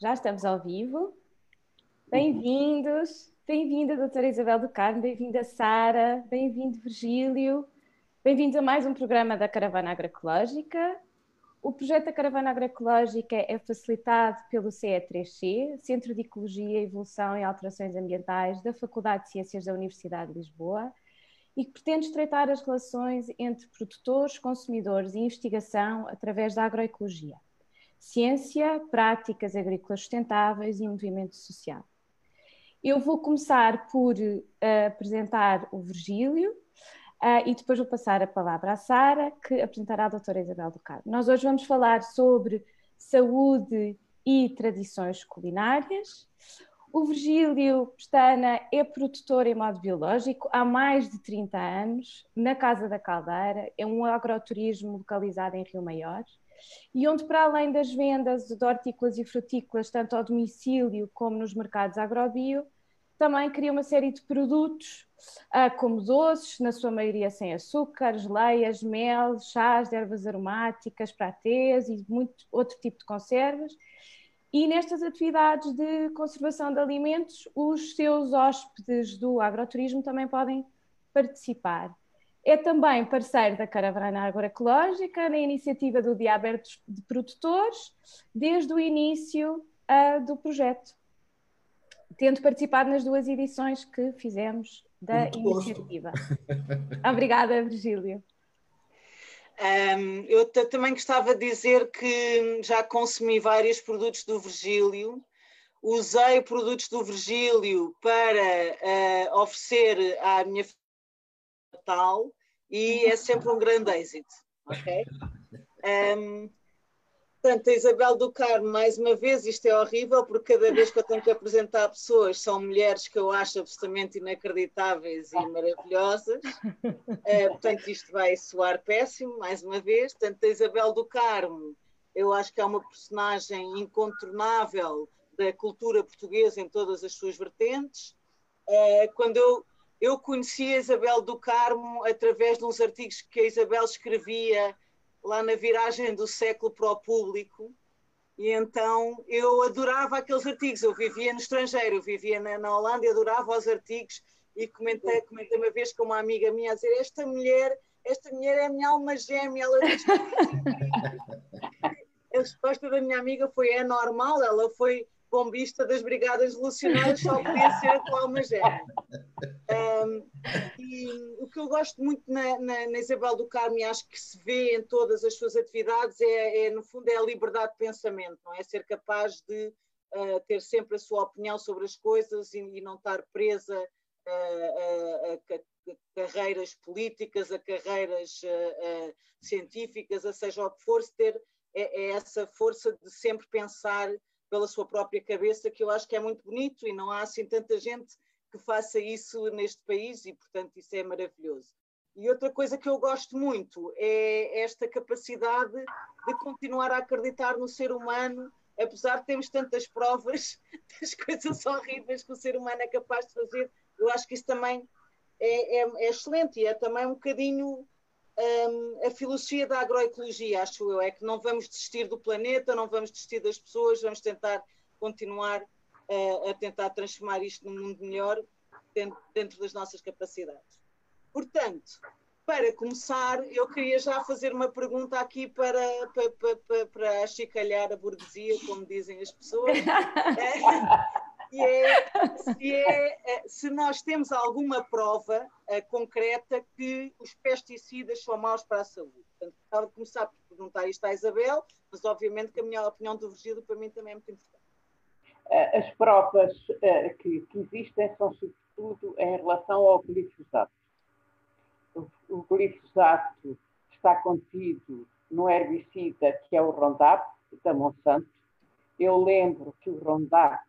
Já estamos ao vivo. Bem-vindos, bem-vinda, doutora Isabel do Carmo, bem-vinda, Sara, bem-vindo, Virgílio, bem-vindos a mais um programa da Caravana Agroecológica. O projeto da Caravana Agroecológica é facilitado pelo CE3C, Centro de Ecologia, Evolução e Alterações Ambientais da Faculdade de Ciências da Universidade de Lisboa e que pretende estreitar as relações entre produtores, consumidores e investigação através da agroecologia, ciência, práticas agrícolas sustentáveis e movimento social. Eu vou começar por uh, apresentar o Virgílio uh, e depois vou passar a palavra à Sara, que apresentará a doutora Isabel do Carmo. Nós hoje vamos falar sobre saúde e tradições culinárias. O Virgílio Pestana é produtor em modo biológico há mais de 30 anos, na Casa da Caldeira, é um agroturismo localizado em Rio Maior, e onde, para além das vendas de hortícolas e frutícolas, tanto ao domicílio como nos mercados agrobio, também cria uma série de produtos, ah, como doces, na sua maioria sem açúcares, leias, mel, chás de ervas aromáticas, pratés e muito outro tipo de conservas, e nestas atividades de conservação de alimentos, os seus hóspedes do agroturismo também podem participar. É também parceiro da Caravana Agroecológica na iniciativa do Dia Aberto de Produtores, desde o início uh, do projeto, tendo participado nas duas edições que fizemos da Muito iniciativa. Gosto. Obrigada, Virgílio. Um, eu também gostava de dizer que já consumi vários produtos do Virgílio, usei produtos do Virgílio para uh, oferecer à minha Natal e é sempre um grande êxito, ok? Um, Portanto, a Isabel do Carmo, mais uma vez, isto é horrível, porque cada vez que eu tenho que apresentar pessoas, são mulheres que eu acho absolutamente inacreditáveis e maravilhosas. Uh, portanto, isto vai soar péssimo, mais uma vez. Portanto, a Isabel do Carmo, eu acho que é uma personagem incontornável da cultura portuguesa em todas as suas vertentes. Uh, quando eu, eu conheci a Isabel do Carmo através de uns artigos que a Isabel escrevia lá na viragem do século para o público, e então eu adorava aqueles artigos. Eu vivia no estrangeiro, eu vivia na, na Holanda e adorava os artigos. E comentei, comentei uma vez com uma amiga minha a dizer: Esta mulher, esta mulher é a minha alma gêmea. Ela diz a resposta da minha amiga foi: É normal, ela foi bombista das Brigadas Revolucionárias, só podia ser a tua gêmea. Um, e o que eu gosto muito na, na, na, Isabel do Carmo e acho que se vê em todas as suas atividades é, é no fundo, é a liberdade de pensamento, não é? Ser capaz de uh, ter sempre a sua opinião sobre as coisas e, e não estar presa a, carreiras políticas, a carreiras uh, uh, científicas, a seja o que for, ter é, é essa força de sempre pensar pela sua própria cabeça, que eu acho que é muito bonito e não há assim tanta gente que faça isso neste país e, portanto, isso é maravilhoso. E outra coisa que eu gosto muito é esta capacidade de continuar a acreditar no ser humano, apesar de termos tantas provas das coisas horríveis que o ser humano é capaz de fazer. Eu acho que isso também é, é, é excelente e é também um bocadinho um, a filosofia da agroecologia, acho eu, é que não vamos desistir do planeta, não vamos desistir das pessoas, vamos tentar continuar a, a tentar transformar isto num mundo melhor dentro, dentro das nossas capacidades. Portanto, para começar, eu queria já fazer uma pergunta aqui para, para, para, para achicalhar a burguesia, como dizem as pessoas. e é, se, é, se nós temos alguma prova uh, concreta que os pesticidas são maus para a saúde. Portanto, estava a começar por perguntar isto à Isabel, mas obviamente que a minha opinião do Virgílio para mim também é muito importante. Eh, as provas uh, que, que, existem são sobretudo em relação ao glifosato. O, o glifosato está contido no herbicida que é o Roundup, da Monsanto. Eu lembro que o Roundup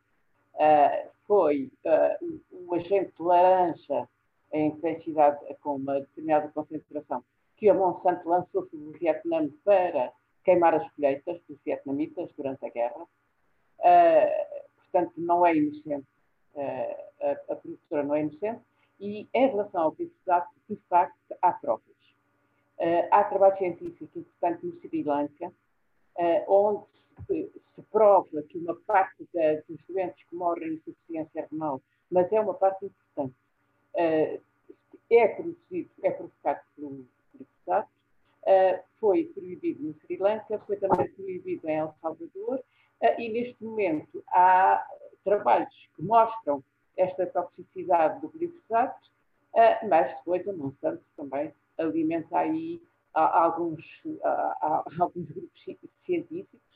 foi uh, o, agente laranja em intensidade com uma determinada concentração que a Monsanto lançou sobre o Vietnã para queimar as colheitas dos vietnamitas durante a guerra. Uh, portanto, não é inocente, a, produtora não é inocente. E em relação ao glifosato, de facto, há provas. Há trabalho científico importante no Sri Lanka, onde se prova que uma parte da, dos doentes que morrem de insuficiência renal, mas é uma parte importante, uh, é produzido, é provocado pelo glifosato, uh, foi proibido no Sri Lanka, foi também proibido em El Salvador, uh, e neste momento há trabalhos que mostram esta toxicidade do glifosato, mas depois a Monsanto também alimenta aí alguns, alguns grupos científicos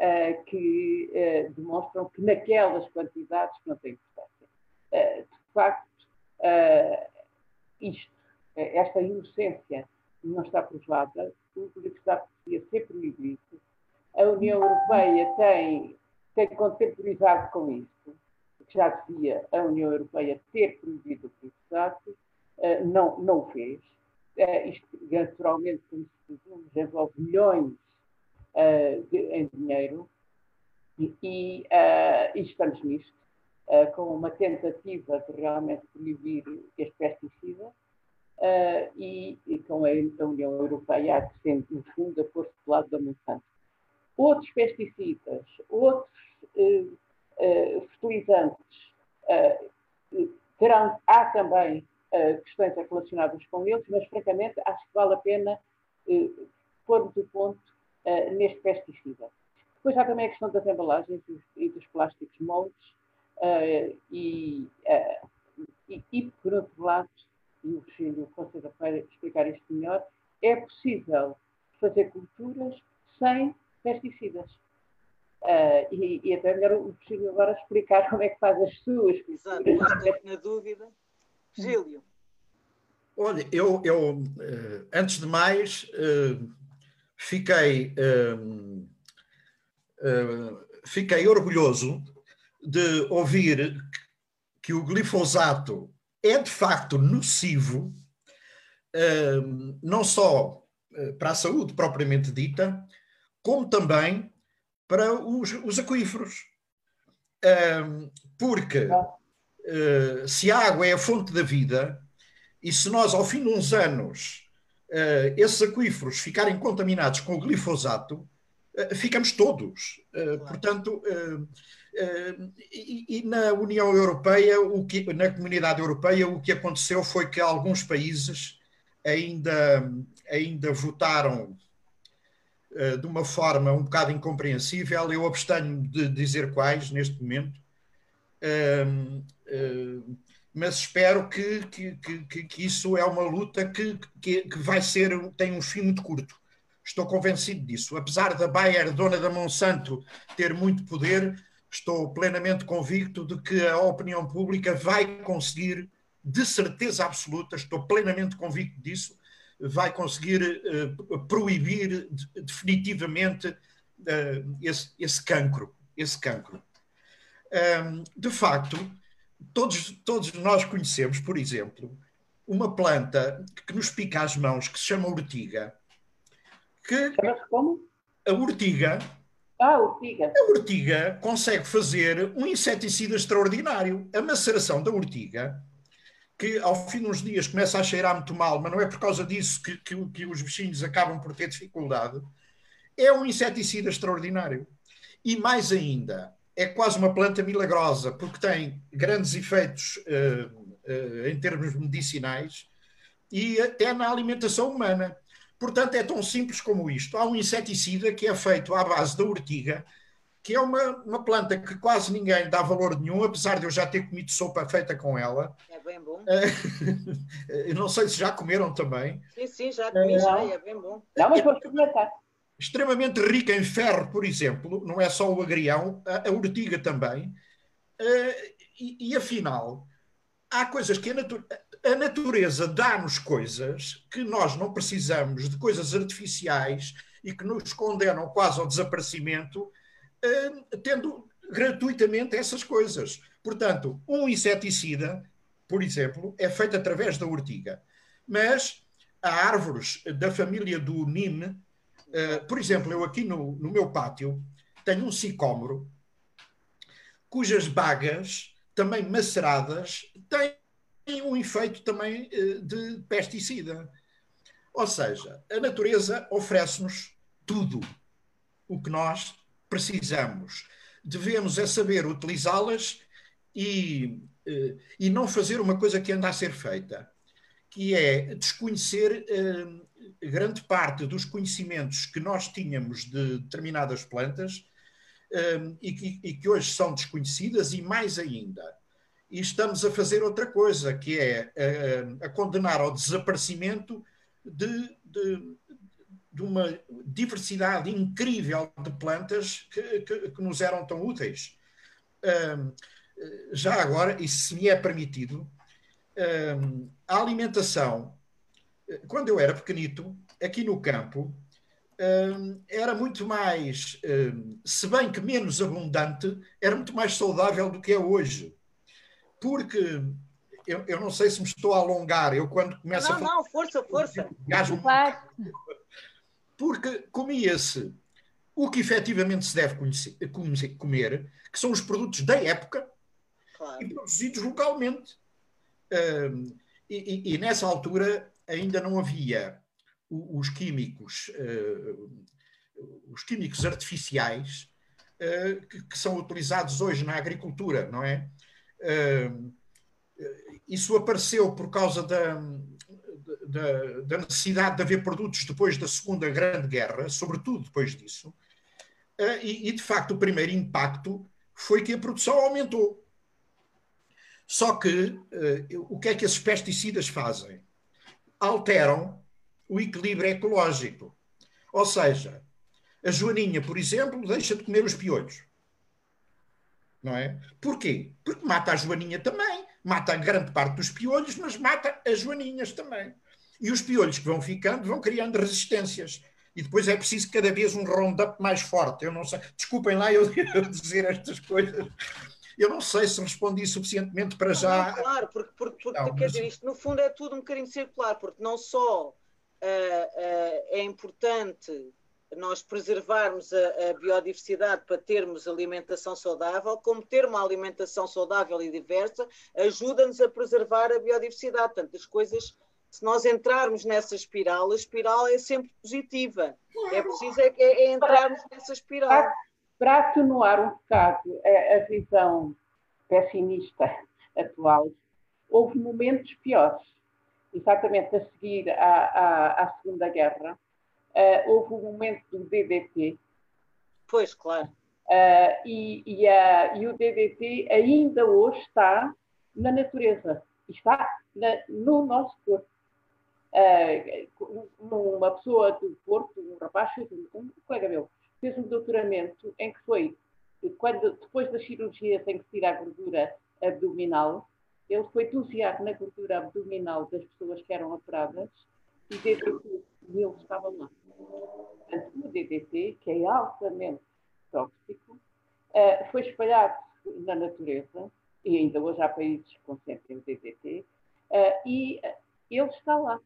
uh, que uh, demonstram que naquelas quantidades não tem importância. Uh, de facto, isto, esta inocência não está provada, o glifosato devia ser proibido. A União Europeia tem, tem contemporizado com isso, que já devia a União Europeia ter proibido o glifosato, não, não o fez. isto, naturalmente, como se presume, envolve milhões uh, em dinheiro e, uh, e estamos nisto, uh, com uma tentativa de realmente proibir este pesticida e, e, com a, a União Europeia a sendo, no fundo, a pôr-se do lado da Monsanto. Outros pesticidas, outros fertilizantes, terão, há também questões relacionadas com eles, mas francamente acho que vale a pena pormos o ponto uh, neste pesticida. Depois há também a questão das embalagens e dos plásticos moldes uh, e, uh, e, e, por outro lado, e o Virgílio Fonseca para explicar isto melhor, é possível fazer culturas sem pesticidas. Uh, e, e, até melhor o Virgílio agora explicar como é que faz as suas culturas. Exato, estou na dúvida. Virgílio. Olha, eu, eu antes de mais, fiquei, uh, uh, fiquei orgulhoso de ouvir que o glifosato é de facto nocivo, uh, não só eh, para a saúde propriamente dita, como também para os, os aquíferos. porque se a água é a fonte da vida, e se nós, ao fim de uns anos, uh, esses aquíferos ficarem contaminados com o glifosato, uh, ficamos todos. Uh, portanto, e, e, na União Europeia, o que, na comunidade europeia, o que aconteceu foi que alguns países ainda, ainda votaram de uma forma um bocado incompreensível. Eu abstenho de dizer quais neste momento mas espero que, que, que, que, isso é uma luta que, que, que vai ser, tem um fim muito curto. Estou convencido disso. Apesar da Bayer, dona da Monsanto, ter muito poder, estou plenamente convicto de que a opinião pública vai conseguir, de certeza absoluta, estou plenamente convicto disso, vai conseguir uh, proibir definitivamente uh, esse, esse cancro. Esse cancro. Um, de facto, todos, todos nós conhecemos, por exemplo, uma planta que nos pica as mãos, que se chama urtiga. Que como? A urtiga. Ah, urtiga. A urtiga consegue fazer um inseticida extraordinário. A maceração da urtiga, que ao fim de uns dias começa a cheirar muito mal, mas não é por causa disso que, que, que os bichinhos acabam por ter dificuldade, é um inseticida extraordinário. E mais ainda, é quase uma planta milagrosa, porque tem grandes efeitos uh, uh, em termos medicinais e até na alimentação humana. Portanto, é tão simples como isto. Há um inseticida que é feito à base da ortiga, que é uma, uma planta que quase ninguém dá valor nenhum, apesar de eu já ter comido sopa feita com ela. É bem bom. eu não sei se já comeram também. Sim, sim, já comi, já, é bem bom. Não, mas vou experimentar extremamente rica em ferro, por exemplo, não é só o agrião, a, a urtiga também. Uh, e, e, afinal, há coisas que a, natu a natureza dá-nos coisas que nós não precisamos de coisas artificiais e que nos condenam quase ao desaparecimento, uh, tendo gratuitamente essas coisas. Portanto, um inseticida, por exemplo, é feito através da urtiga. Mas há árvores da família do NIM, Uh, por exemplo, eu aqui no, no meu pátio tenho um sicómoro cujas bagas, também maceradas, têm um efeito também uh, de pesticida. Ou seja, a natureza oferece-nos tudo o que nós precisamos, devemos é saber utilizá-las e, eh, e não fazer uma coisa que anda a ser feita, que é desconhecer eh, grande parte dos conhecimentos que nós tínhamos de determinadas plantas eh, e, que, e que hoje são desconhecidas e mais ainda. E estamos a fazer outra coisa, que é a, a condenar ao desaparecimento de, de, de, uma diversidade incrível de plantas que, que, que nos eram tão úteis. já agora, e se me é permitido, a alimentação, quando eu era pequenito, aqui no campo, era muito mais, se bem que menos abundante, era muito mais saudável do que é hoje. Porque eu, eu não sei se me estou a alongar, eu quando começo não, a falar. Não, força, força. Claro. Porque comia-se o que efetivamente se deve conhecer, comer, que são os produtos da época claro. e produzidos localmente. Um, e, e, nessa altura ainda não havia os químicos, uh, os químicos artificiais uh, que, são utilizados hoje na agricultura, não é? Uh, isso apareceu por causa da, da, da, necessidade de haver produtos depois da Segunda Grande Guerra, sobretudo depois disso, e, e de facto o primeiro impacto foi que a produção aumentou. Só que o que é que esses pesticidas fazem? Alteram o equilíbrio ecológico. Ou seja, a joaninha, por exemplo, deixa de comer os piolhos. Não é? Porquê? Porque mata a joaninha também. Mata grande parte dos piolhos, mas mata as joaninhas também. E os piolhos que vão ficando vão criando resistências. E depois é preciso cada vez um roundup mais forte. Eu não sei. Desculpem lá eu dizer estas coisas, eu não sei se respondi suficientemente para já. Não, claro, porque, porque, porque não, quer mas... dizer, isto no fundo é tudo um bocadinho circular, porque não só uh, uh, é importante nós preservarmos a, a, biodiversidade para termos alimentação saudável, como ter uma alimentação saudável e diversa ajuda-nos a preservar a biodiversidade. Portanto, as coisas, se nós entrarmos nessa espiral, a espiral é sempre positiva. É preciso é, é, é entrarmos nessa espiral para atenuar um bocado a, a visão pessimista atual, houve momentos piores. Exatamente a seguir à, à, à Segunda Guerra, uh, houve o um momento do DDT. Pois, claro. Uh, e, e, a, e, o DDT ainda hoje está na natureza, está na, no nosso corpo. Uh, uma pessoa do Porto, um rapaz, um colega meu, fez um doutoramento em que foi, quando, depois das cirurgias em que se tira a gordura abdominal, ele foi dosear na gordura abdominal das pessoas que eram operadas e DDT ele estava lá. Portanto, o DDT, que é altamente tóxico, uh, foi espalhado na natureza, e ainda hoje há países que consentem o DDT, uh, e ele está lá.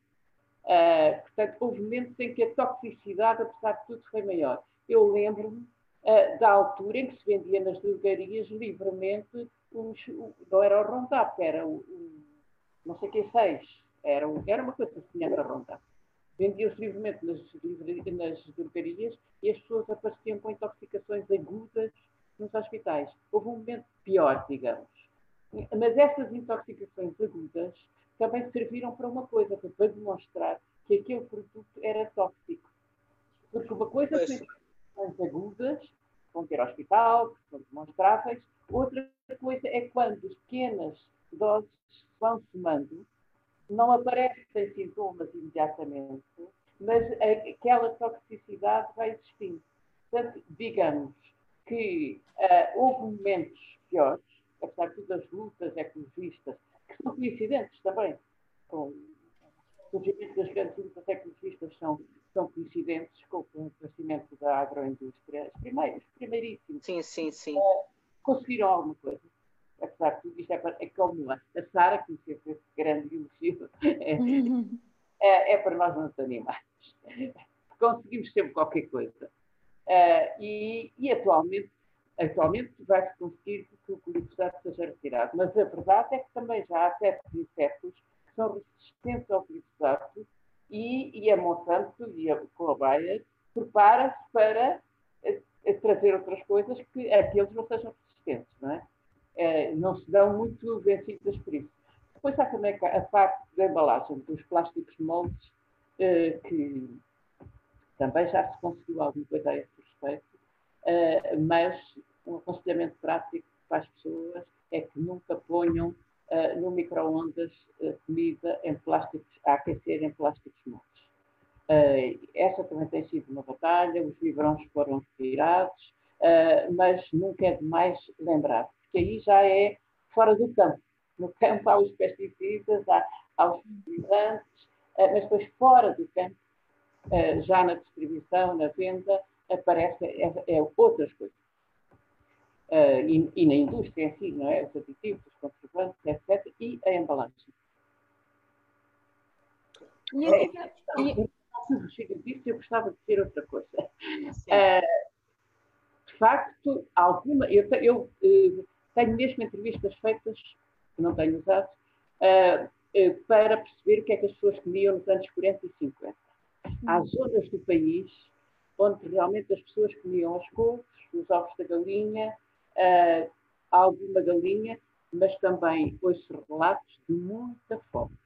Uh, portanto, houve momentos em que a toxicidade, apesar de tudo, foi maior eu lembro-me uh, da altura em que se vendia nas drogarias livremente, os, o, não era o Roundup, era o, o não sei que seis, era, o, era uma coisa semelhante ao Roundup. Vendia-se livremente nas, nas drogarias e as pessoas apareciam com intoxicações agudas nos hospitais. Houve um momento pior, digamos. Mas essas intoxicações agudas também serviram para uma coisa, para demonstrar que aquele produto era tóxico. Porque uma coisa doenças agudas, vão ter hospital, que são demonstráveis. Outra coisa é quando as pequenas doses vão somando, não aparecem sintomas imediatamente, mas aquela toxicidade vai existindo. Portanto, digamos que uh, houve momentos piores, apesar de todas as lutas ecologistas, que são coincidentes também com o surgimento das grandes lutas ecologistas, são são coincidentes com, o crescimento da agroindústria, os primeiros, primeiríssimos. Sim, sim, sim. Uh, conseguiram alguma coisa. Apesar de tudo, isto é, para, é como a, Sara, que sempre esse grande elogio, é, é, é, para nós não desanimarmos. Conseguimos sempre qualquer coisa. Uh, e, e, atualmente, atualmente vai-se conseguir que o glifosato seja retirado. Mas a verdade é que também já há certos insetos que são resistentes ao glifosato e, e a Monsanto e a, a Bayer prepara-se para eh, trazer outras coisas que aqueles não sejam resistentes, não é? é não se dão muito vencidas por isso. Depois há também a parte da embalagem dos plásticos moldes, eh, que também já se conseguiu alguma coisa a esse respeito, eh, mas um aconselhamento prático para as pessoas é que nunca ponham uh, no micro-ondas uh, comida em plásticos, a aquecer em plásticos moldes. Uh, essa também tem sido uma batalha, os vibrões foram retirados, mas nunca é demais lembrar, porque aí já é fora do campo. No campo há os pesticidas, há, há os fertilizantes, mas depois fora do campo, já na distribuição, na venda, aparecem é, é outras coisas. Uh, e, e, na indústria em si, não é? Os aditivos, os conservantes, etc. E a embalagem. E, é, e... Chega disso, eu gostava de dizer outra coisa. Uh, de facto, alguma. Eu, eu uh, tenho mesmo entrevistas feitas, que não tenho usado, para perceber o que é que as pessoas comiam nos anos 40 e 50. Há zonas do país onde realmente as pessoas comiam os couves, os ovos da galinha, uh, alguma galinha, mas também ouço relatos de muita fome.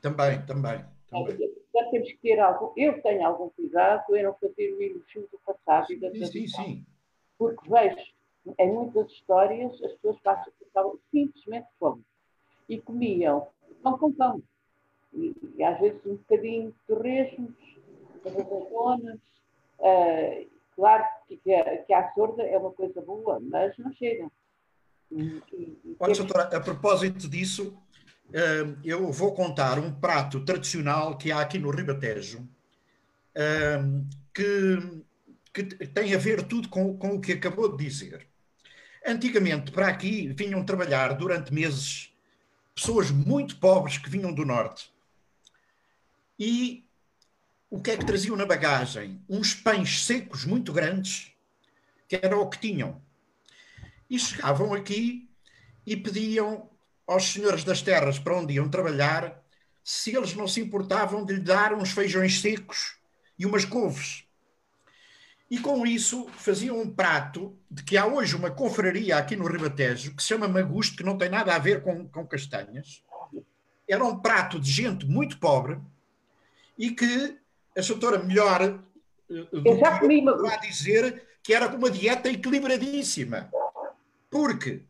Também, também. também. Então temos que ter algum. Eu tenho algum cuidado em não fazer o elogio do passado e da sim, sim, sim. Porque vejo, em muitas histórias, as pessoas passavam simplesmente fome. E comiam pão com pão. E, e às vezes um bocadinho de torresmos, azeitonas, uh, Claro que a, que a sorda é uma coisa boa, mas não chega. Olha, doutora, a propósito disso, eh, eu vou contar um prato tradicional que há aqui no Ribatejo, eh, que, que tem a ver tudo com, com o que acabou de dizer. Antigamente, para aqui, vinham trabalhar durante meses pessoas muito pobres que vinham do norte. E o que é que traziam na bagagem? Uns pães secos muito grandes, que era o que tinham. E chegavam aqui e pediam aos senhores das terras para onde iam trabalhar se eles não se importavam de lhe dar uns feijões secos e umas couves. E com isso faziam um prato de que há hoje uma confraria aqui no Ribatejo que se chama Magusto, que não tem nada a ver com, com castanhas. Era um prato de gente muito pobre e que a doutora melhor eh, eu já comi uma... dizer que era uma dieta equilibradíssima. Porque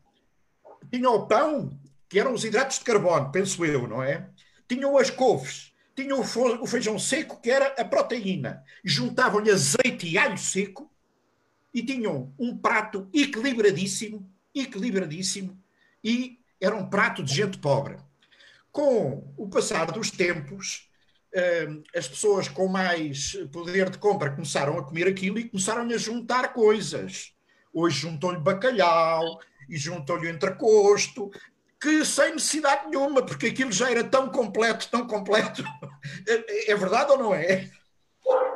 tinha o pão, que eram os hidratos de carbono, penso eu, não é? Tinham as couves, tinham o feijão seco, que era a proteína. Juntavam-lhe azeite e alho seco e tinham um prato equilibradíssimo, equilibradíssimo, e era um prato de gente pobre. Com o passar dos tempos, as pessoas com mais poder de compra começaram a comer aquilo e começaram a juntar coisas. Hoje juntou-lhe bacalhau e juntou-lhe entrecosto, que sem necessidade nenhuma, porque aquilo já era tão completo, tão completo. É, é verdade ou não é?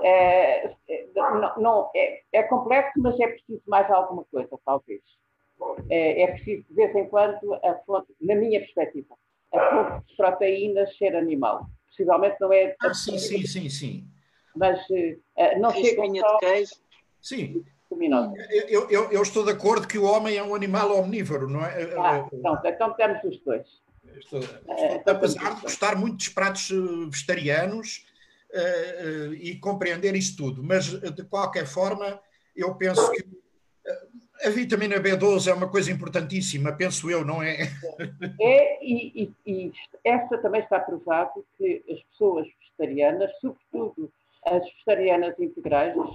É, é não, não, é, é complexo, mas é preciso mais alguma coisa, talvez. É, é preciso, de vez em quando, a fonte, na minha perspectiva, a fonte de proteínas ser animal possivelmente não é. Ah, sim, sim, sim, sim. Mas uh, não chega só... de queijo. Sim. Eu, eu, eu, estou de acordo que o homem é um animal omnívoro, não é? Ah, então, então temos os dois. Estou, estou, apesar de gostar muito dos pratos vegetarianos uh, uh, e compreender isso tudo, mas de qualquer forma, eu penso que a vitamina B12 é uma coisa importantíssima, penso eu, não é? É, e, e, e essa também está provado que as pessoas vegetarianas, sobretudo as vegetarianas integrais, uh,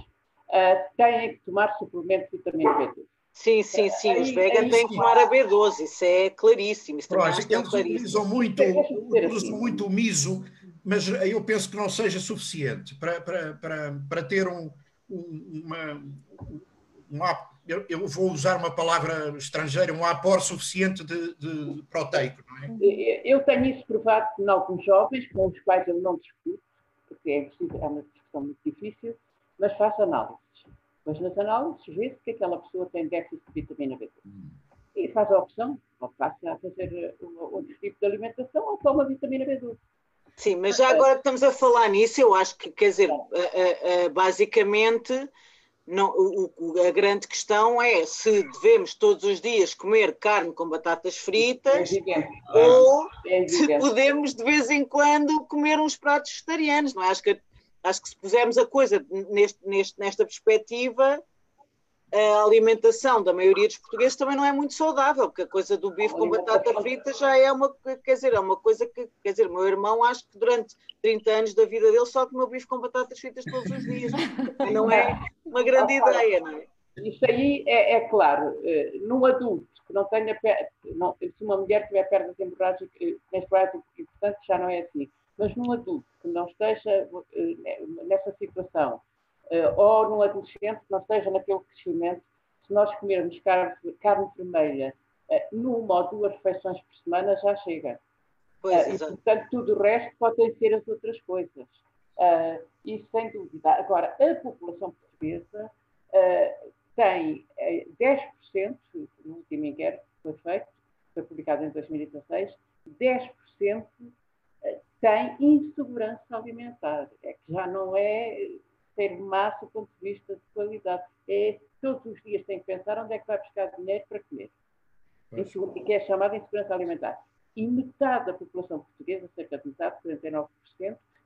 têm que tomar suplementos de vitamina B12. Sim, sim, sim. Os veganos têm que tomar a B12, isso é claríssimo. Isso Pronto, eles utilizam muito, utilizam assim. muito o miso, mas eu penso que não seja suficiente para, para, para, para ter um, uma, um, eu, eu, vou usar uma palavra estrangeira, um aporte suficiente de, de proteico, não é? Eu tenho isso provado em alguns jovens, com os quais eu não discuto, porque é, preciso, é uma discussão muito difícil, mas faço análises. Mas nas análises vê-se que aquela pessoa tem déficit de vitamina B12. Hum. E faz a opção, ou passa a fazer outro tipo de alimentação ou toma vitamina B12. Sim, mas já agora que estamos a falar nisso, eu acho que, quer dizer, basicamente não, o, a grande questão é se devemos todos os dias comer carne com batatas fritas é ou é se podemos de vez em quando comer uns pratos vegetarianos. Não é? acho, que, acho que se pusermos a coisa neste, neste, nesta perspectiva, a alimentação da maioria dos portugueses também não é muito saudável, porque a coisa do bife com batata frita já é uma, quer dizer, é uma coisa que, quer dizer, meu irmão acho que durante 30 anos da vida dele só comeu bife com batatas fritas todos os dias. Não é uma grande ideia, não é? Isso aí é, é claro, eh, num adulto que não tenha, não, se uma mulher tiver perdas hemorrágicas, eh, menstruais importante já não é assim, mas num adulto que não esteja eh, nessa situação, ou num adolescente que não esteja naquele crescimento, se nós comermos carne, carne vermelha uh, numa ou duas refeições por semana, já chega. Pois, uh, e, portanto, tudo o resto podem ser as outras coisas. Uh, isso sem dúvida. Agora, a população portuguesa tem 10%, no último inquérito que foi feito, foi publicado em 2016, 10% tem insegurança alimentar. É que já não é ter massa do ponto de vista de qualidade. É, todos os dias tem que pensar onde é que vai buscar dinheiro para comer. Isso, que é chamada insegurança alimentar. E metade da população portuguesa, cerca de metade, 49%,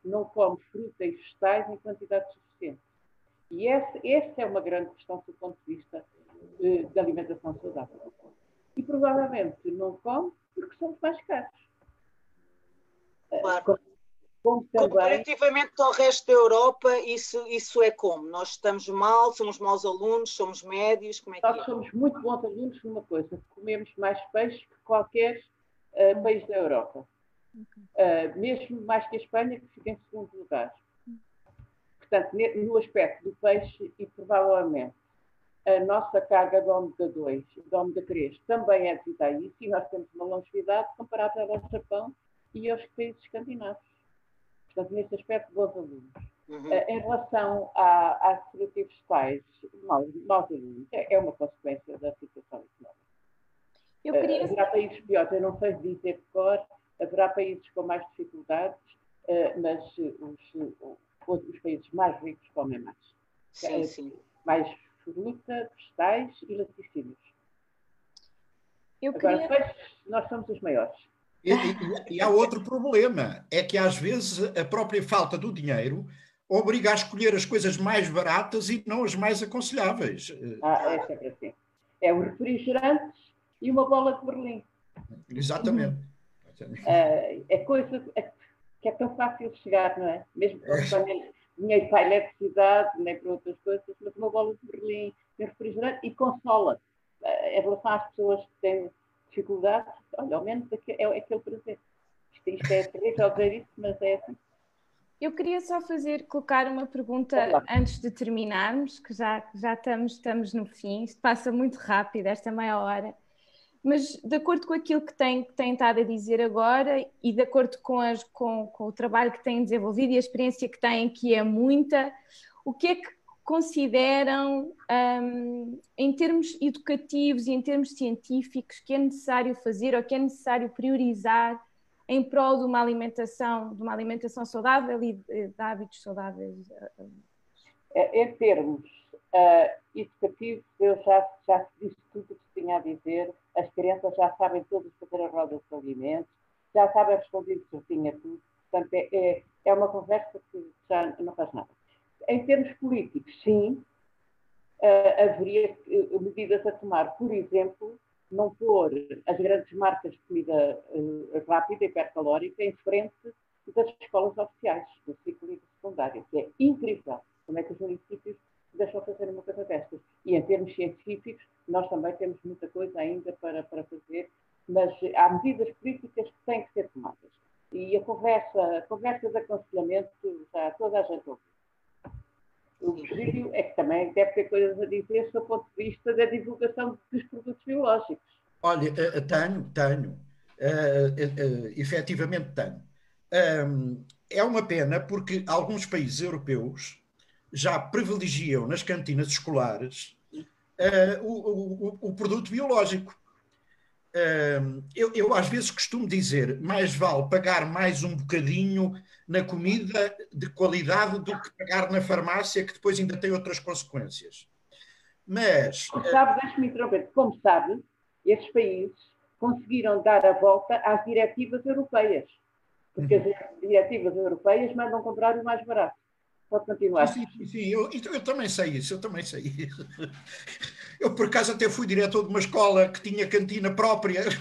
não come fruta e vegetais em quantidade suficiente. E essa, essa é uma grande questão do ponto de vista eh, da alimentação saudável. E provavelmente não come porque somos mais caros. Claro. Como também... Comparativamente ao resto da Europa, isso, isso é como? Nós estamos mal, somos maus alunos, somos médios, como é que Nós é? somos muito bons alunos numa coisa, comemos mais peixe que qualquer uh, país da Europa. Uh, mesmo mais que a Espanha, que fica em segundo lugar. Portanto, no aspecto do peixe e provavelmente a nossa carga de ômega 2, de ômega 3, também é devido a isso, e nós temos uma longevidade comparável ao Japão e aos países escandinavos. Portanto, nesse aspecto, bons alunos. Uhum. Uh, em relação à, às seletivos tais, maus, maus alunos, é, é, uma consequência da situação económica. Eu queria... Uh, haverá países piores, eu não sei dizer de cor, haverá países com mais dificuldades, uh, mas os, os, países mais ricos comem mais. Sim, sim. Mais fruta, vegetais e laticínios. Eu Agora, queria... nós somos os maiores. E, e, e, há outro problema, é que às vezes a própria falta do dinheiro obriga a escolher as coisas mais baratas e não as mais aconselháveis. Ah, é sempre assim. É o refrigerante e uma bola de Berlim. Exatamente. Ah, é coisa que é tão fácil de chegar, não é? Mesmo que tenha dinheiro para a eletricidade, nem para outras coisas, mas uma bola de Berlim, um refrigerante e consola. Ah, em relação às pessoas que têm dificuldade, olha, ao menos é, é aquele prazer. Isto, isto é terrível dizer isso, mas é assim. Eu queria só fazer, colocar uma pergunta Olá. antes de terminarmos, que já, já estamos, estamos no fim, isto passa muito rápido, esta meia hora. Mas de acordo com aquilo que tem, que tem estado a dizer agora e de acordo com, as, com, com o trabalho que têm desenvolvido e a experiência que têm, que é muita, o que é que consideram, um, em termos educativos e em termos científicos, que é necessário fazer ou que é necessário priorizar em prol de uma alimentação, de uma alimentação saudável e de, hábitos saudáveis? É, em termos uh, educativos, eu já, já disse tudo o que tinha a dizer. As crianças já sabem todas fazer a roda de alimentos, já sabem responder sozinha tudo. Portanto, é, é, é uma conversa que já não faz nada. Em termos políticos, sim, uh, haveria uh, medidas a tomar. Por exemplo, não pôr as grandes marcas de comida uh, rápida e hipercalórica em frente das escolas oficiais, do ciclo e do secundário, que é incrível como é que os municípios deixam fazer uma coisa destas. E em termos científicos, nós também temos muita coisa ainda para, para fazer, mas há medidas políticas que têm que ser tomadas. E a conversa, a conversa de aconselhamento, já toda a gente ouve. O Virgílio é que também deve ter coisas a dizer do ponto de vista da divulgação dos produtos biológicos. Olha, eh, eh, tenho, tenho. Uh, efetivamente tenho. É uma pena porque alguns países europeus já privilegiam nas cantinas escolares o, o, o, produto biológico. Eu, eu, às vezes costumo dizer, mais vale pagar mais um bocadinho na comida de qualidade do que pagar na farmácia, que depois ainda tem outras consequências. Mas. Como sabe, deixe-me interromper, como sabe, esses países conseguiram dar a volta às diretivas europeias. Porque uhum. as diretivas europeias mandam comprar o mais barato. Pode continuar. Sim, sim. Eu, eu, também sei isso, eu também sei isso. Eu, por acaso, até fui diretor de uma escola que tinha cantina própria.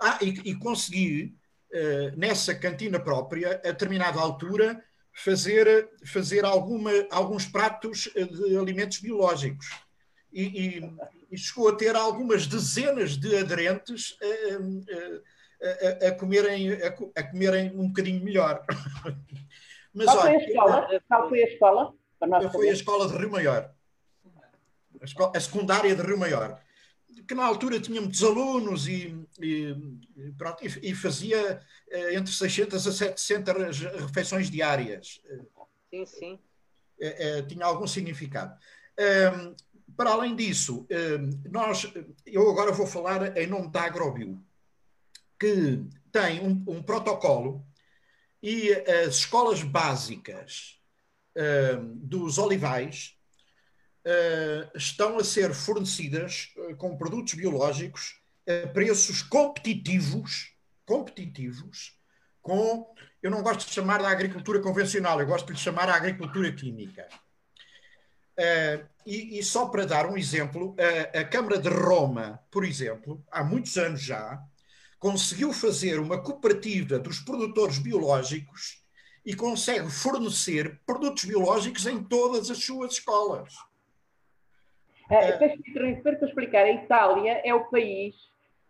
ah, e, e consegui, uh, nessa cantina própria, a determinada altura, fazer, fazer alguma, alguns pratos de alimentos biológicos. E, e, e, chegou a ter algumas dezenas de aderentes a, a, a comerem, a, comerem um bocadinho melhor. Mas, Qual, olha, foi a escola? Qual foi a escola? Foi a escola de Rio Maior. A, escola, a secundária de Rio Maior que na altura tinha muitos alunos e, e, pronto, e, e fazia eh, entre 600 a 700 refeições diárias. Sim, sim. Eh, eh, tinha algum significado. Ehm, para além disso, ehm, nós, eu agora vou falar em nome da Agrobio, que tem um, um protocolo e as escolas básicas ehm, dos olivais uh, estão a ser fornecidas uh, com produtos biológicos a preços competitivos, competitivos, com, eu não gosto de chamar da agricultura convencional, eu gosto de lhe chamar a agricultura química. Uh, e, e, só para dar um exemplo, a, a Câmara de Roma, por exemplo, há muitos anos já, conseguiu fazer uma cooperativa dos produtores biológicos e consegue fornecer produtos biológicos em todas as suas escolas. Deixe-me para explicar. A Itália é o país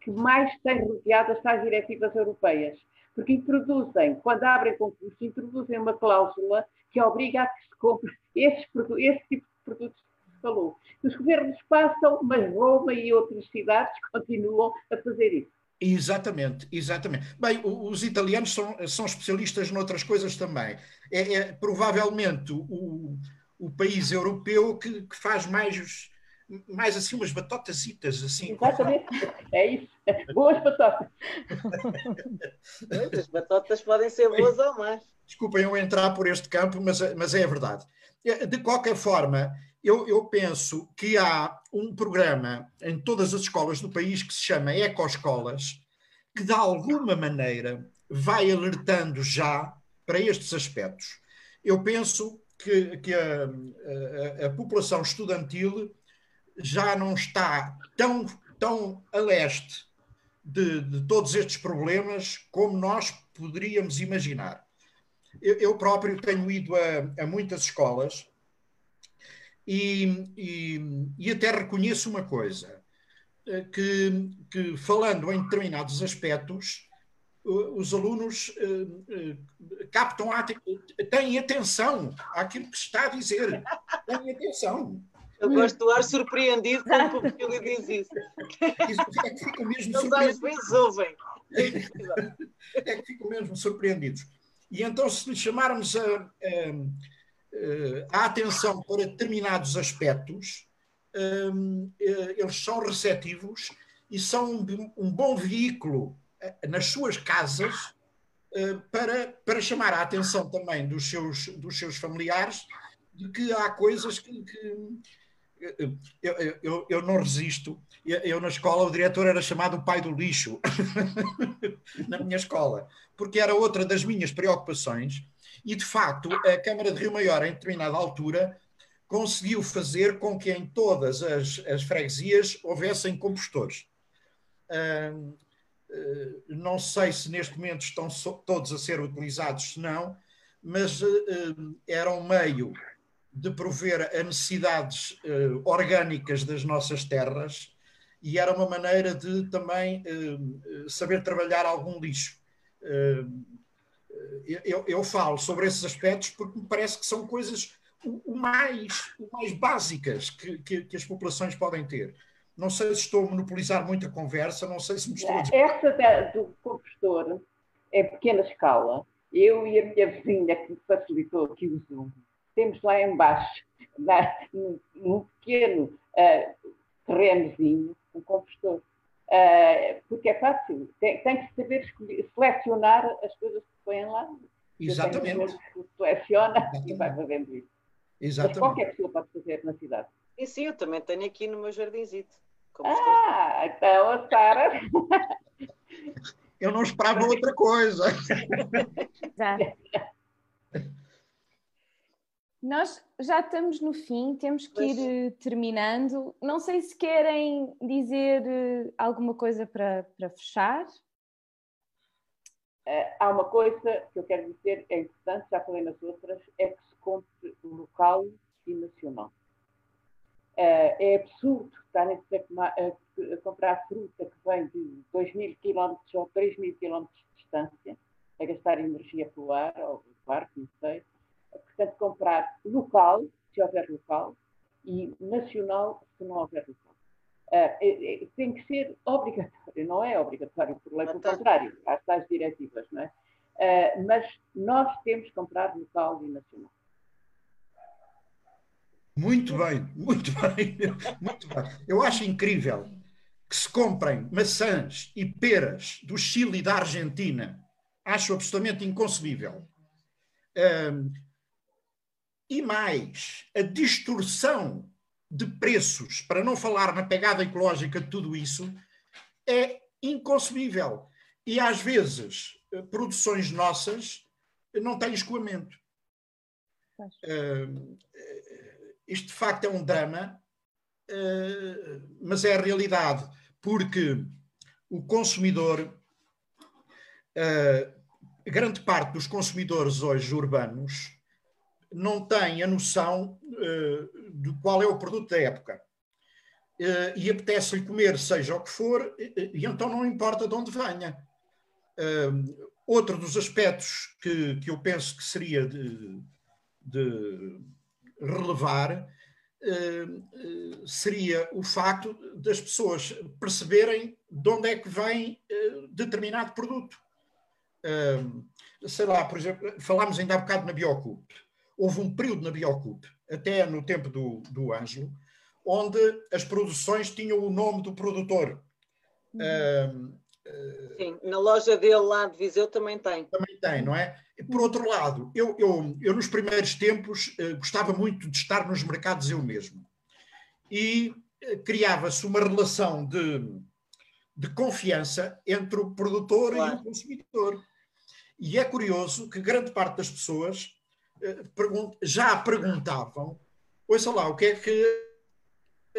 que mais tem rodeado as diretivas europeias, porque introduzem, quando abrem concurso, introduzem uma cláusula que obriga a que se compre esse, esse tipo de produtos que falou. Os governos passam, mas Roma e outras cidades continuam a fazer isso. Exatamente, exatamente. Bem, os italianos são, são especialistas noutras coisas também. É, é provavelmente o, o país europeu que, que faz mais mais assim umas batotasitas assim. Exatamente, é isso. Boas batotas. As batotas podem ser boas ou más. Desculpem eu entrar por este campo, mas, mas é a verdade. De qualquer forma, eu, eu, penso que há um programa em todas as escolas do país que se chama Ecoescolas, que de alguma maneira vai alertando já para estes aspectos. Eu penso que, que a, a, a população estudantil já não está tão, tão a leste de, de todos estes problemas como nós poderíamos imaginar. Eu, eu próprio tenho ido a, a muitas escolas e, e, e, até reconheço uma coisa, eh, que, que falando em determinados aspectos, os alunos uh, uh, captam, têm atenção àquilo que se está a dizer, têm atenção. Eu gosto do ar surpreendido quando o Virgílio diz isso. É que ficam mesmo Eles às vezes ouvem. É que ficam mesmo surpreendidos. E então, se lhe chamarmos a, a, a atenção para determinados aspectos, um, eh, eles são receptivos e são um, um bom veículo eh, nas suas casas uh, para, para chamar a atenção também dos seus, dos seus familiares de que há coisas que, que eu, eu, eu, não resisto. Eu, eu, na escola, o diretor era chamado o pai do lixo, na minha escola, porque era outra das minhas preocupações. E, de facto, a Câmara de Rio Maior, em determinada altura, conseguiu fazer com que em todas as, as freguesias houvessem compostores. Uh, não sei se neste momento estão so, todos a ser utilizados, se não, mas uh, era um meio de prover a necessidades uh, orgânicas das nossas terras e era uma maneira de também uh, saber trabalhar algum lixo. Uh, eu, eu, falo sobre esses aspectos porque me parece que são coisas o, o mais, o mais básicas que, que, que, as populações podem ter. Não sei se estou a monopolizar muito a conversa, não sei se me estou a dizer... Essa do compostor é pequena escala. Eu e a minha vizinha que me facilitou aqui o Zoom, temos lá embaixo, na, num pequeno uh, terrenozinho, um compostor. Uh, porque é fácil, tem, tem que saber escolher, selecionar as coisas que põem lá. Exatamente. Seleciona Exatamente. e vai fazendo isso. Exatamente. Mas qualquer pessoa pode fazer na cidade. E sim, eu também tenho aqui no meu jardinzito. Ah, então a Sara. eu não esperava outra coisa. Já. Nós já estamos no fim, temos que ir eh, terminando. Não sei se querem dizer eh, alguma coisa para, para fechar. Uh, há uma coisa que eu quero dizer, é importante, já falei nas outras, é que se compre local e nacional. É absurdo estarem a, comprar fruta que vem de 2 mil quilómetros ou 3 mil quilómetros de distância, a gastar energia pelo ar ou barco, não sei. Portanto, comprar local, se houver local, e nacional, se não houver local. Uh, tem que ser obrigatório, não é obrigatório por lei, pelo contrário, há tais diretivas, não é? Uh, mas nós temos que comprar local e nacional. Muito bem, muito bem, muito bem. Eu acho incrível que se comprem maçãs e peras do Chile e da Argentina. Acho absolutamente inconcebível. Um, e mais, a distorção de preços, para não falar na pegada ecológica de tudo isso, é inconcebível. E às vezes, eh, produções nossas não têm escoamento. Uh, isto de facto é um drama, uh, mas é a realidade, porque o consumidor, uh, grande parte dos consumidores hoje urbanos, não tem a noção uh, de qual é o produto da época. Uh, e apetece-lhe comer, seja o que for, e, então não importa de onde venha. Uh, outro dos aspectos que, que eu penso que seria de, de relevar uh, seria o facto das pessoas perceberem de onde é que vem determinado produto. sei lá, por exemplo, falámos ainda há bocado na Biocup houve um período na Biocup, até no tempo do, do Ângelo, onde as produções tinham o nome do produtor. Uhum. Sim, na loja dele lá de Viseu também tem. Também tem, não é? Por outro lado, eu, eu, eu nos primeiros tempos uh, gostava muito de estar nos mercados eu mesmo. E uh, criava-se uma relação de, de confiança entre o produtor claro. e o consumidor. E é curioso que grande parte das pessoas já perguntavam, ouça lá, o que é que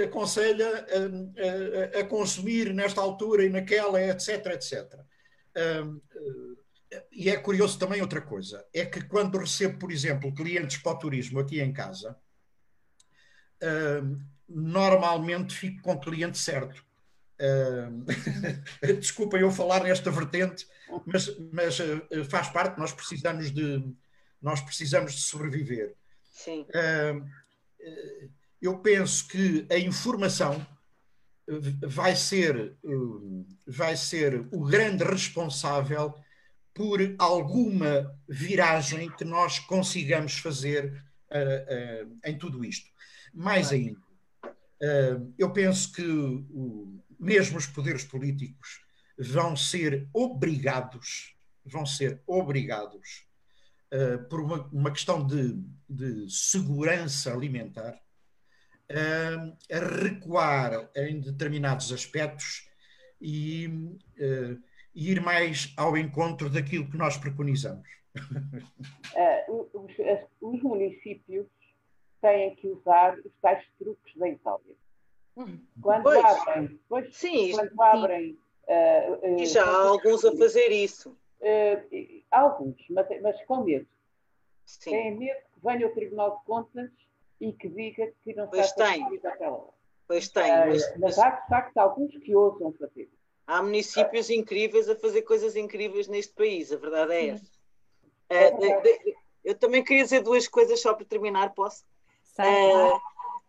aconselha a, a, a, consumir nesta altura e naquela, etc, etc. Um, e é curioso também outra coisa, é que quando recebo, por exemplo, clientes para o turismo aqui em casa, um, normalmente fico com o cliente certo. Desculpem eu falar nesta vertente, mas, mas uh, faz parte, nós precisamos de, nós precisamos de sobreviver. Sim. eu penso que a informação vai ser, vai ser o grande responsável por alguma viragem que nós consigamos fazer em tudo isto. Mais ainda, eu penso que mesmo os poderes políticos vão ser obrigados, vão ser obrigados uh, por uma, uma questão de, de, segurança alimentar, uh, a recuar em determinados aspectos e, uh, ir mais ao encontro daquilo que nós preconizamos. os, os, municípios têm que usar os tais truques da Itália. Hum. Quando pois. abrem, pois, sim, quando abrem Uh, uh, e já há alguns a fazer isso. Uh, alguns, mas, mas com medo. Sim. Têm medo que venha o Tribunal de Contas e que diga que não pois está tem. aquela hora. Pois tem. Uh, mas, mas há, de facto, alguns que ousam fazer. Há municípios incríveis a fazer coisas incríveis neste país, a verdade é essa. Uh, eu também queria dizer duas coisas só para terminar, posso? Uh,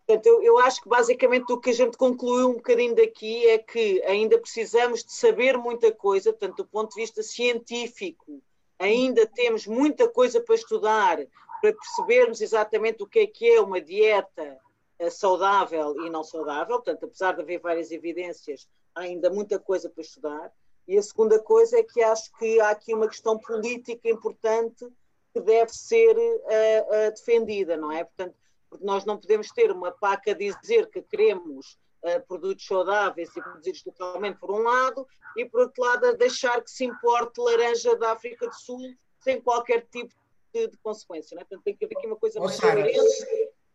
portanto, eu, eu, acho que basicamente o que a gente concluiu um bocadinho daqui é que ainda precisamos de saber muita coisa, tanto do ponto de vista científico, ainda temos muita coisa para estudar, para percebermos exatamente o que é que é uma dieta eh, saudável e não saudável. Portanto, apesar de haver várias evidências, há ainda muita coisa para estudar. E a segunda coisa é que acho que há aqui uma questão política importante que deve ser uh, uh, defendida, não é? Portanto, porque nós não podemos ter uma PAC a dizer que queremos uh, produtos saudáveis e produzidos localmente, por um lado, e por outro lado, a deixar que se importe laranja da África do Sul sem qualquer tipo de, de consequência. Né? Portanto, tem que haver aqui uma coisa oh, mais Sara,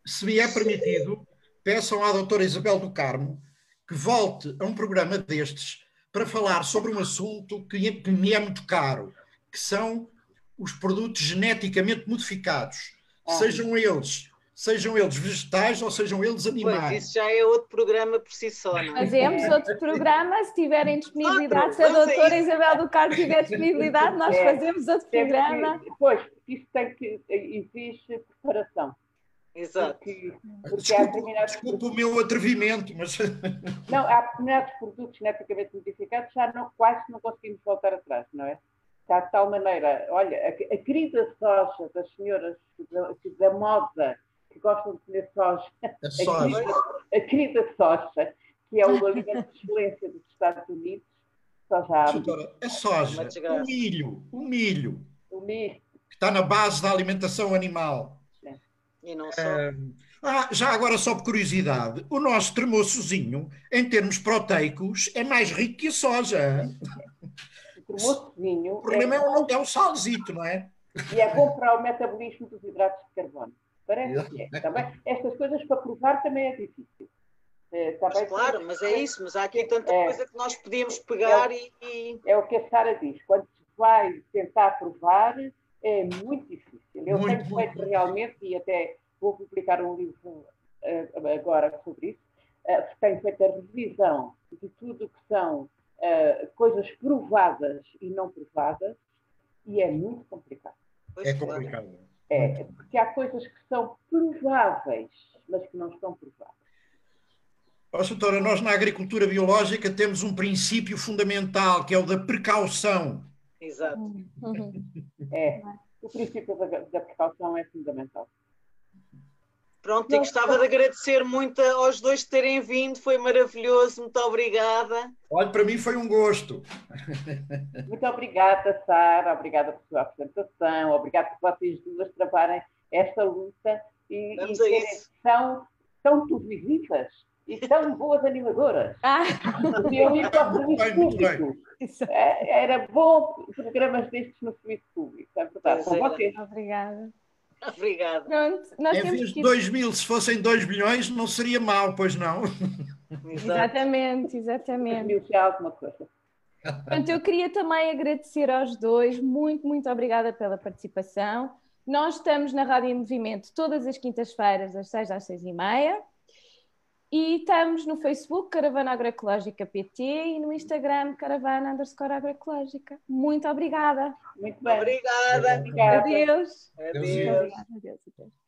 Se me é permitido, peçam à doutora Isabel do Carmo que volte a um programa destes para falar sobre um assunto que, que me é muito caro, que são os produtos geneticamente modificados, ah. sejam eles sejam eles vegetais ou sejam eles animais. Pois, isso já é outro programa por si só, não é? Fazemos outro programa, se tiverem disponibilidade, se a doutora Isabel do Carmo tiver disponibilidade, nós é, fazemos outro programa. Que, pois, isso tem que, exige preparação. Exato. Porque, porque desculpa, desculpa o meu atrevimento, mas. Não, há determinados produtos geneticamente modificados já não, quase não conseguimos voltar atrás, não é? Está de tal maneira, olha, a, a querida soja das senhoras da, da moda que gostam de comer soja, a, soja. A, a querida soja, que é o alimento de excelência dos Estados Unidos, soja Doutora, a soja, o milho, o milho, o milho, que está na base da alimentação animal. E não só. Ah, já agora, só por curiosidade, o nosso tremoçozinho, em termos proteicos, é mais rico que a soja. O tremoçozinho. O problema é, é, o, é o salzito, não é? E é bom para o metabolismo dos hidratos de carbono. Parece que é. Também, estas coisas para provar também é difícil. É, mas claro, mas é isso, mas há aqui tanta é, coisa que nós podíamos pegar é, e, É o que a Sara diz, quando se vai tentar provar, é muito difícil. Eu muito, tenho feito muito. realmente, e até vou publicar um livro uh, agora sobre isso, uh, tenho feito a revisão de tudo que são uh, coisas provadas e não provadas, e é muito complicado. É complicado. É, porque há coisas que são prováveis, mas que não estão provadas. Oh, doutora, nós na agricultura biológica temos um princípio fundamental, que é o da precaução. Exato. É, o princípio da, da precaução é fundamental. Pronto, e gostava de agradecer muito aos dois terem vindo, foi maravilhoso, muito obrigada. Olha, para mim foi um gosto. Muito obrigada, Sara, obrigada pela sua apresentação, obrigada por vocês duas trabalharem esta luta e, e serem tão, tão televisivas e tão boas animadoras. Ah. Eu ir para o serviço público. É, era bom programas destes no serviço público, é verdade, com vocês. Obrigada. Obrigada. Pronto, nós em vez de 2 mil, se fossem 2 bilhões, não seria mal, pois não? Exatamente, exatamente. Alguma coisa. Portanto, eu queria também agradecer aos dois, muito, muito obrigada pela participação. Nós estamos na Rádio em Movimento todas as quintas-feiras, das 6 às 6 e meia. E estamos no Facebook, Caravana Agroecológica PT, e no Instagram, Caravana underscore Agroecológica. Muito obrigada. Muito bem. Obrigada. Obrigada. Adeus. Adeus. Adeus. Adeus. Adeus.